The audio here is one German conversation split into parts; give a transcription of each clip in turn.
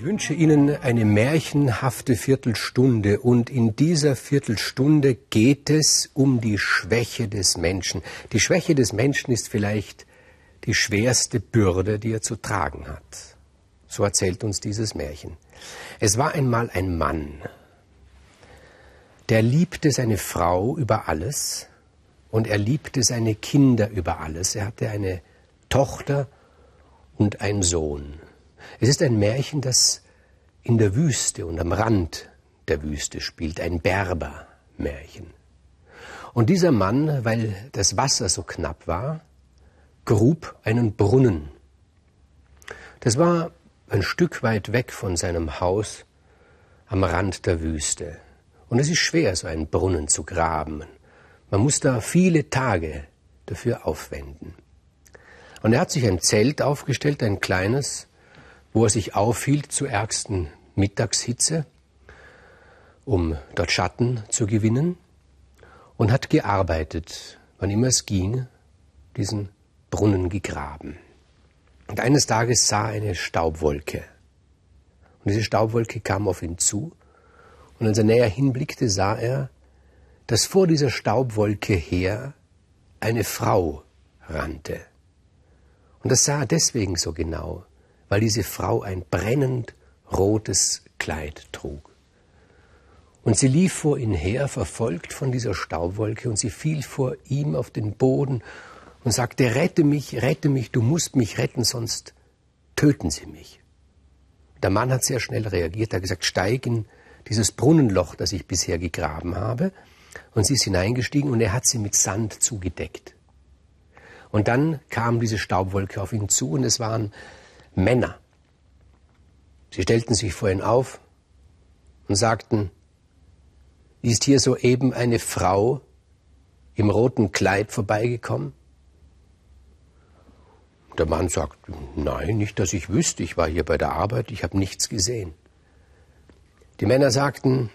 Ich wünsche Ihnen eine märchenhafte Viertelstunde und in dieser Viertelstunde geht es um die Schwäche des Menschen. Die Schwäche des Menschen ist vielleicht die schwerste Bürde, die er zu tragen hat. So erzählt uns dieses Märchen. Es war einmal ein Mann, der liebte seine Frau über alles und er liebte seine Kinder über alles. Er hatte eine Tochter und einen Sohn. Es ist ein Märchen, das in der Wüste und am Rand der Wüste spielt, ein Berbermärchen. Und dieser Mann, weil das Wasser so knapp war, grub einen Brunnen. Das war ein Stück weit weg von seinem Haus am Rand der Wüste. Und es ist schwer, so einen Brunnen zu graben. Man muss da viele Tage dafür aufwenden. Und er hat sich ein Zelt aufgestellt, ein kleines, wo er sich aufhielt zur ärgsten Mittagshitze, um dort Schatten zu gewinnen, und hat gearbeitet, wann immer es ging, diesen Brunnen gegraben. Und eines Tages sah er eine Staubwolke. Und diese Staubwolke kam auf ihn zu, und als er näher hinblickte, sah er, dass vor dieser Staubwolke her eine Frau rannte. Und das sah er deswegen so genau, weil diese Frau ein brennend rotes Kleid trug. Und sie lief vor ihn her, verfolgt von dieser Staubwolke, und sie fiel vor ihm auf den Boden und sagte, rette mich, rette mich, du musst mich retten, sonst töten sie mich. Der Mann hat sehr schnell reagiert, er hat gesagt, steig in dieses Brunnenloch, das ich bisher gegraben habe, und sie ist hineingestiegen und er hat sie mit Sand zugedeckt. Und dann kam diese Staubwolke auf ihn zu und es waren Männer. Sie stellten sich vor ihn auf und sagten, ist hier soeben eine Frau im roten Kleid vorbeigekommen? Der Mann sagt, nein, nicht, dass ich wüsste, ich war hier bei der Arbeit, ich habe nichts gesehen. Die Männer sagten,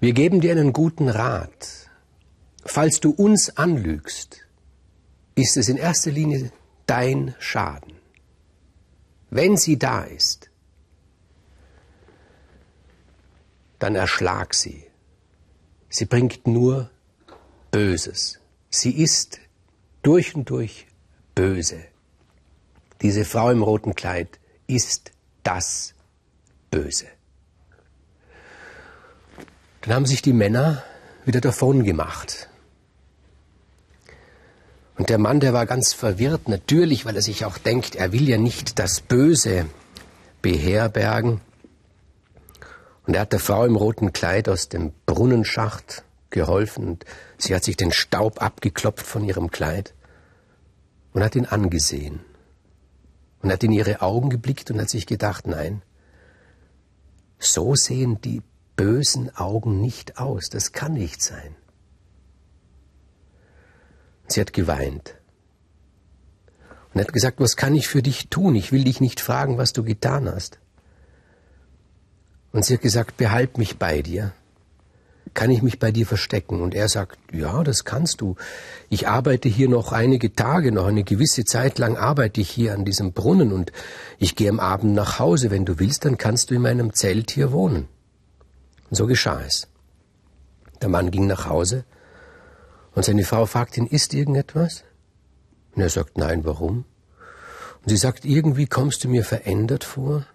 wir geben dir einen guten Rat. Falls du uns anlügst, ist es in erster Linie dein Schaden wenn sie da ist, dann erschlag sie. Sie bringt nur Böses. Sie ist durch und durch böse. Diese Frau im roten Kleid ist das Böse. Dann haben sich die Männer wieder davon gemacht. Und der Mann, der war ganz verwirrt, natürlich, weil er sich auch denkt, er will ja nicht das Böse beherbergen. Und er hat der Frau im roten Kleid aus dem Brunnenschacht geholfen und sie hat sich den Staub abgeklopft von ihrem Kleid und hat ihn angesehen und hat in ihre Augen geblickt und hat sich gedacht, nein, so sehen die bösen Augen nicht aus, das kann nicht sein. Sie hat geweint. Und hat gesagt, was kann ich für dich tun? Ich will dich nicht fragen, was du getan hast. Und sie hat gesagt, behalt mich bei dir. Kann ich mich bei dir verstecken? Und er sagt, ja, das kannst du. Ich arbeite hier noch einige Tage, noch eine gewisse Zeit lang arbeite ich hier an diesem Brunnen und ich gehe am Abend nach Hause. Wenn du willst, dann kannst du in meinem Zelt hier wohnen. Und so geschah es. Der Mann ging nach Hause und seine Frau fragt ihn, ist irgendetwas? Und er sagt, nein, warum? Und sie sagt, irgendwie kommst du mir verändert vor.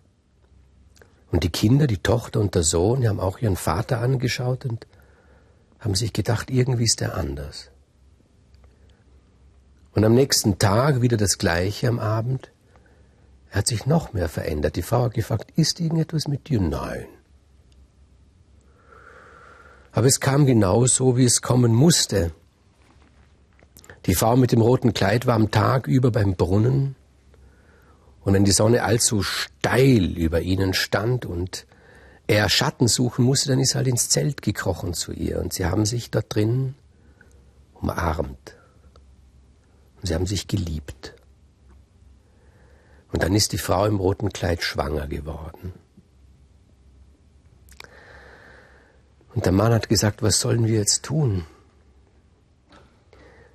Und die Kinder, die Tochter und der Sohn, die haben auch ihren Vater angeschaut und haben sich gedacht, irgendwie ist er anders. Und am nächsten Tag wieder das Gleiche am Abend. Er hat sich noch mehr verändert. Die Frau hat gefragt, ist irgendetwas mit dir? Nein. Aber es kam genau so, wie es kommen musste. Die Frau mit dem roten Kleid war am Tag über beim Brunnen, und wenn die Sonne allzu steil über ihnen stand und er Schatten suchen musste, dann ist er halt ins Zelt gekrochen zu ihr, und sie haben sich dort drin umarmt. Und sie haben sich geliebt. Und dann ist die Frau im roten Kleid schwanger geworden. Und der Mann hat gesagt, was sollen wir jetzt tun?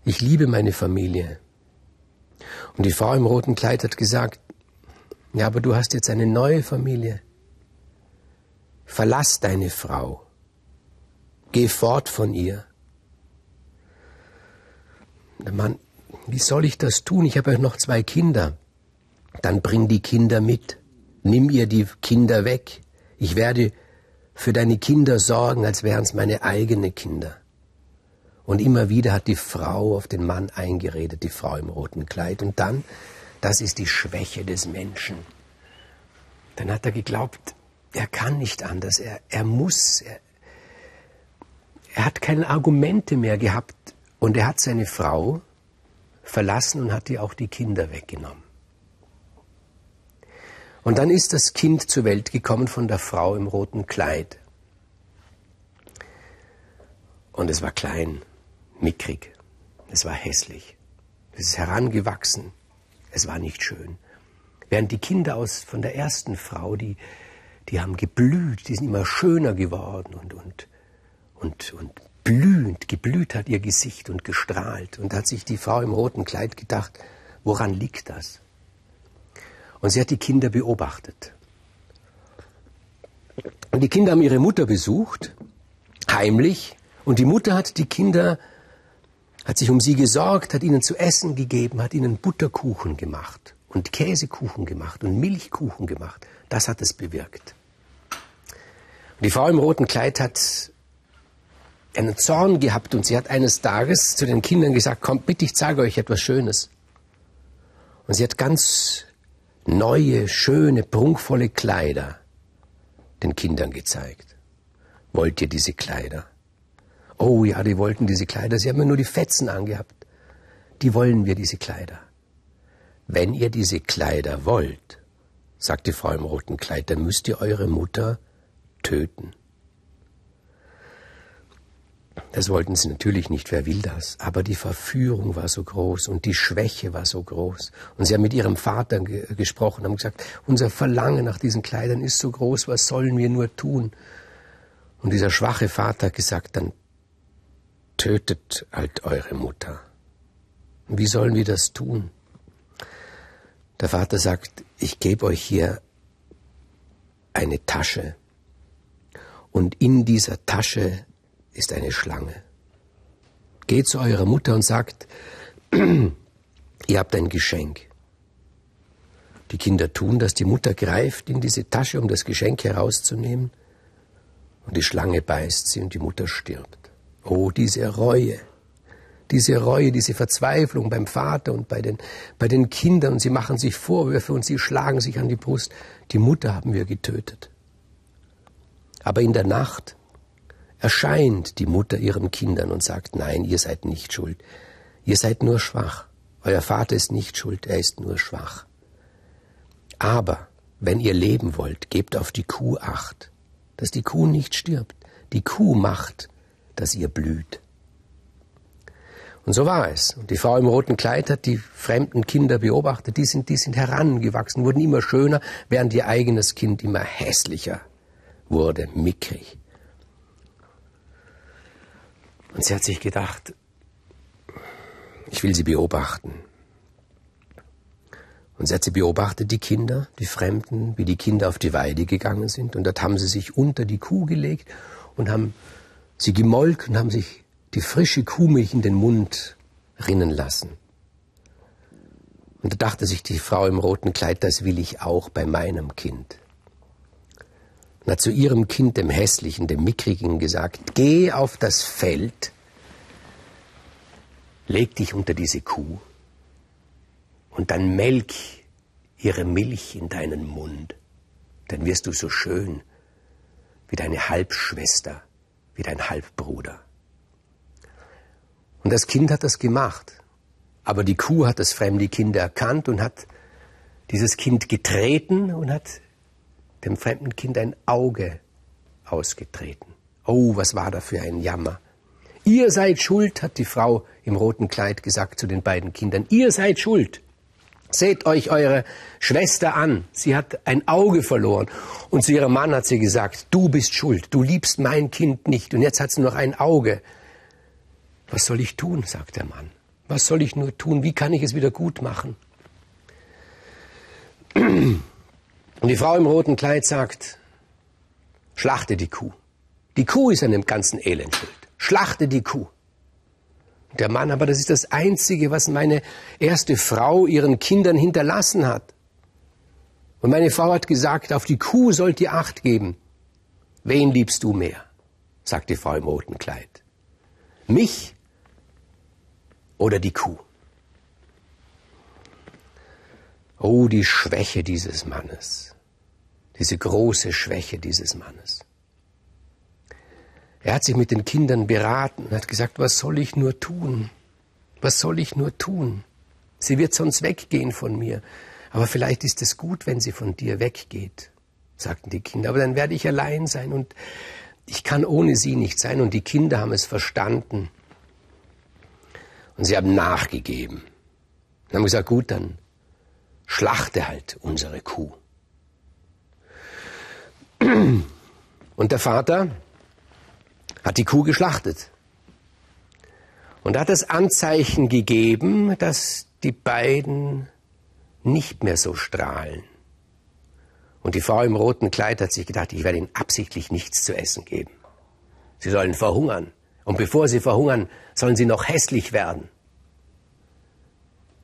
Ich liebe meine Familie. Und die Frau im roten Kleid hat gesagt, Ja, aber du hast jetzt eine neue Familie. Verlass deine Frau. Geh fort von ihr. Der Mann, wie soll ich das tun? Ich habe ja noch zwei Kinder. Dann bring die Kinder mit. Nimm ihr die Kinder weg. Ich werde für deine Kinder sorgen, als wären es meine eigenen Kinder. Und immer wieder hat die Frau auf den Mann eingeredet, die Frau im roten Kleid. Und dann, das ist die Schwäche des Menschen. Dann hat er geglaubt, er kann nicht anders, er, er muss, er, er hat keine Argumente mehr gehabt und er hat seine Frau verlassen und hat ihr auch die Kinder weggenommen. Und dann ist das Kind zur Welt gekommen von der Frau im roten Kleid. Und es war klein, mickrig, es war hässlich, es ist herangewachsen, es war nicht schön. Während die Kinder aus, von der ersten Frau, die, die haben geblüht, die sind immer schöner geworden und, und, und, und blühend, geblüht hat ihr Gesicht und gestrahlt. Und da hat sich die Frau im roten Kleid gedacht, woran liegt das? Und sie hat die Kinder beobachtet. Und die Kinder haben ihre Mutter besucht, heimlich, und die Mutter hat die Kinder, hat sich um sie gesorgt, hat ihnen zu essen gegeben, hat ihnen Butterkuchen gemacht und Käsekuchen gemacht und Milchkuchen gemacht. Das hat es bewirkt. Und die Frau im roten Kleid hat einen Zorn gehabt und sie hat eines Tages zu den Kindern gesagt, kommt bitte, ich zeige euch etwas Schönes. Und sie hat ganz neue, schöne, prunkvolle Kleider den Kindern gezeigt. Wollt ihr diese Kleider? Oh ja, die wollten diese Kleider. Sie haben ja nur die Fetzen angehabt. Die wollen wir, diese Kleider. Wenn ihr diese Kleider wollt, sagt die Frau im roten Kleid, dann müsst ihr eure Mutter töten. Das wollten sie natürlich nicht, wer will das? Aber die Verführung war so groß und die Schwäche war so groß. Und sie haben mit ihrem Vater ge gesprochen, haben gesagt, unser Verlangen nach diesen Kleidern ist so groß, was sollen wir nur tun? Und dieser schwache Vater hat gesagt, dann tötet halt eure Mutter. Wie sollen wir das tun? Der Vater sagt, ich gebe euch hier eine Tasche. Und in dieser Tasche ist eine Schlange. Geht zu eurer Mutter und sagt, ihr habt ein Geschenk. Die Kinder tun das, die Mutter greift in diese Tasche, um das Geschenk herauszunehmen, und die Schlange beißt sie und die Mutter stirbt. Oh, diese Reue, diese Reue, diese Verzweiflung beim Vater und bei den, bei den Kindern, und sie machen sich Vorwürfe und sie schlagen sich an die Brust. Die Mutter haben wir getötet. Aber in der Nacht erscheint die Mutter ihren Kindern und sagt, nein, ihr seid nicht schuld. Ihr seid nur schwach. Euer Vater ist nicht schuld, er ist nur schwach. Aber wenn ihr leben wollt, gebt auf die Kuh acht, dass die Kuh nicht stirbt. Die Kuh macht, dass ihr blüht. Und so war es. Und die Frau im roten Kleid hat die fremden Kinder beobachtet. Die sind, die sind herangewachsen, wurden immer schöner, während ihr eigenes Kind immer hässlicher wurde, mickrig. Und sie hat sich gedacht, ich will sie beobachten. Und sie hat sie beobachtet, die Kinder, die Fremden, wie die Kinder auf die Weide gegangen sind. Und dort haben sie sich unter die Kuh gelegt und haben sie gemolken und haben sich die frische Kuhmilch in den Mund rinnen lassen. Und da dachte sich die Frau im roten Kleid, das will ich auch bei meinem Kind und hat zu ihrem Kind, dem Hässlichen, dem Mickrigen gesagt, geh auf das Feld, leg dich unter diese Kuh und dann melk ihre Milch in deinen Mund, dann wirst du so schön wie deine Halbschwester, wie dein Halbbruder. Und das Kind hat das gemacht, aber die Kuh hat das fremde Kind erkannt und hat dieses Kind getreten und hat dem fremden Kind ein Auge ausgetreten. Oh, was war da für ein Jammer. Ihr seid schuld, hat die Frau im roten Kleid gesagt zu den beiden Kindern. Ihr seid schuld. Seht euch eure Schwester an. Sie hat ein Auge verloren. Und zu ihrem Mann hat sie gesagt, du bist schuld. Du liebst mein Kind nicht. Und jetzt hat sie noch ein Auge. Was soll ich tun? sagt der Mann. Was soll ich nur tun? Wie kann ich es wieder gut machen? Und die Frau im roten Kleid sagt, schlachte die Kuh. Die Kuh ist an dem ganzen Elend schuld. Schlachte die Kuh. Der Mann, aber das ist das Einzige, was meine erste Frau ihren Kindern hinterlassen hat. Und meine Frau hat gesagt, auf die Kuh sollt ihr Acht geben. Wen liebst du mehr? sagt die Frau im roten Kleid. Mich oder die Kuh? Oh, die Schwäche dieses Mannes. Diese große Schwäche dieses Mannes. Er hat sich mit den Kindern beraten und hat gesagt, was soll ich nur tun? Was soll ich nur tun? Sie wird sonst weggehen von mir. Aber vielleicht ist es gut, wenn sie von dir weggeht, sagten die Kinder. Aber dann werde ich allein sein und ich kann ohne sie nicht sein. Und die Kinder haben es verstanden. Und sie haben nachgegeben. Und haben gesagt, gut, dann schlachte halt unsere Kuh. Und der Vater hat die Kuh geschlachtet und hat das Anzeichen gegeben, dass die beiden nicht mehr so strahlen. Und die Frau im roten Kleid hat sich gedacht, ich werde ihnen absichtlich nichts zu essen geben. Sie sollen verhungern. Und bevor sie verhungern, sollen sie noch hässlich werden.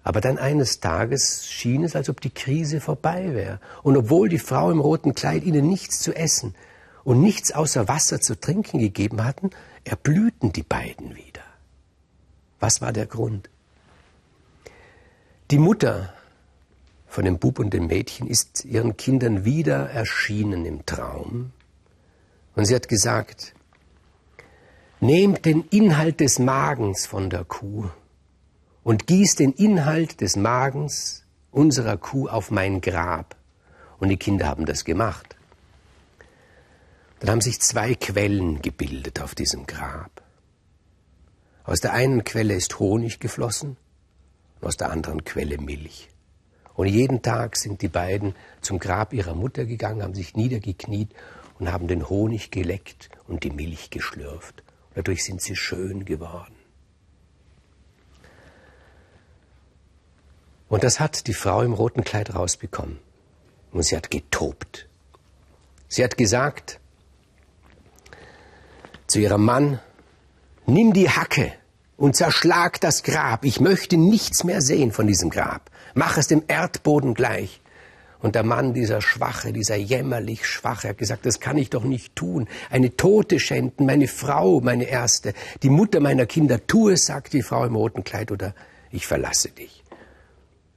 Aber dann eines Tages schien es, als ob die Krise vorbei wäre. Und obwohl die Frau im roten Kleid ihnen nichts zu essen und nichts außer Wasser zu trinken gegeben hatten, erblühten die beiden wieder. Was war der Grund? Die Mutter von dem Bub und dem Mädchen ist ihren Kindern wieder erschienen im Traum. Und sie hat gesagt, nehmt den Inhalt des Magens von der Kuh und gießt den Inhalt des Magens unserer Kuh auf mein Grab. Und die Kinder haben das gemacht. Dann haben sich zwei Quellen gebildet auf diesem Grab. Aus der einen Quelle ist Honig geflossen und aus der anderen Quelle Milch. Und jeden Tag sind die beiden zum Grab ihrer Mutter gegangen, haben sich niedergekniet und haben den Honig geleckt und die Milch geschlürft. Und dadurch sind sie schön geworden. Und das hat die Frau im roten Kleid rausbekommen. Und sie hat getobt. Sie hat gesagt zu ihrem Mann, nimm die Hacke und zerschlag das Grab. Ich möchte nichts mehr sehen von diesem Grab. Mach es dem Erdboden gleich. Und der Mann, dieser Schwache, dieser jämmerlich Schwache, hat gesagt, das kann ich doch nicht tun. Eine Tote schänden, meine Frau, meine Erste, die Mutter meiner Kinder, tu es, sagt die Frau im roten Kleid, oder ich verlasse dich.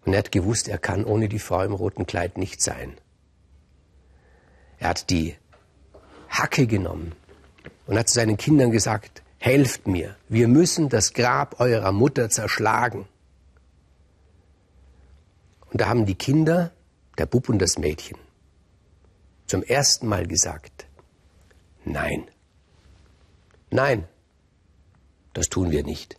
Und er hat gewusst, er kann ohne die Frau im roten Kleid nicht sein. Er hat die Hacke genommen und hat zu seinen Kindern gesagt, helft mir, wir müssen das Grab eurer Mutter zerschlagen. Und da haben die Kinder, der Bub und das Mädchen, zum ersten Mal gesagt, nein, nein, das tun wir nicht.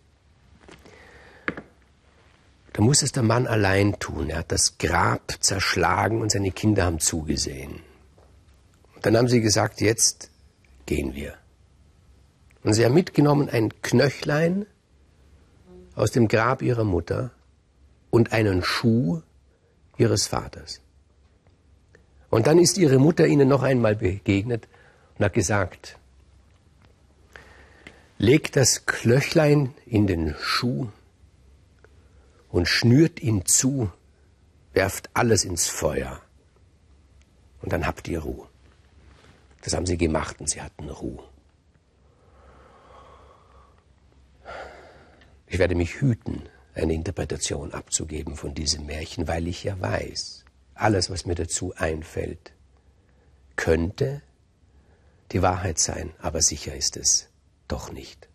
Da muss es der Mann allein tun. Er hat das Grab zerschlagen und seine Kinder haben zugesehen. Und dann haben sie gesagt, jetzt gehen wir. Und sie haben mitgenommen ein Knöchlein aus dem Grab ihrer Mutter und einen Schuh ihres Vaters. Und dann ist ihre Mutter ihnen noch einmal begegnet und hat gesagt, legt das Klöchlein in den Schuh und schnürt ihn zu, werft alles ins Feuer und dann habt ihr Ruhe. Das haben sie gemacht und sie hatten Ruhe. Ich werde mich hüten, eine Interpretation abzugeben von diesem Märchen, weil ich ja weiß, alles, was mir dazu einfällt, könnte die Wahrheit sein, aber sicher ist es doch nicht.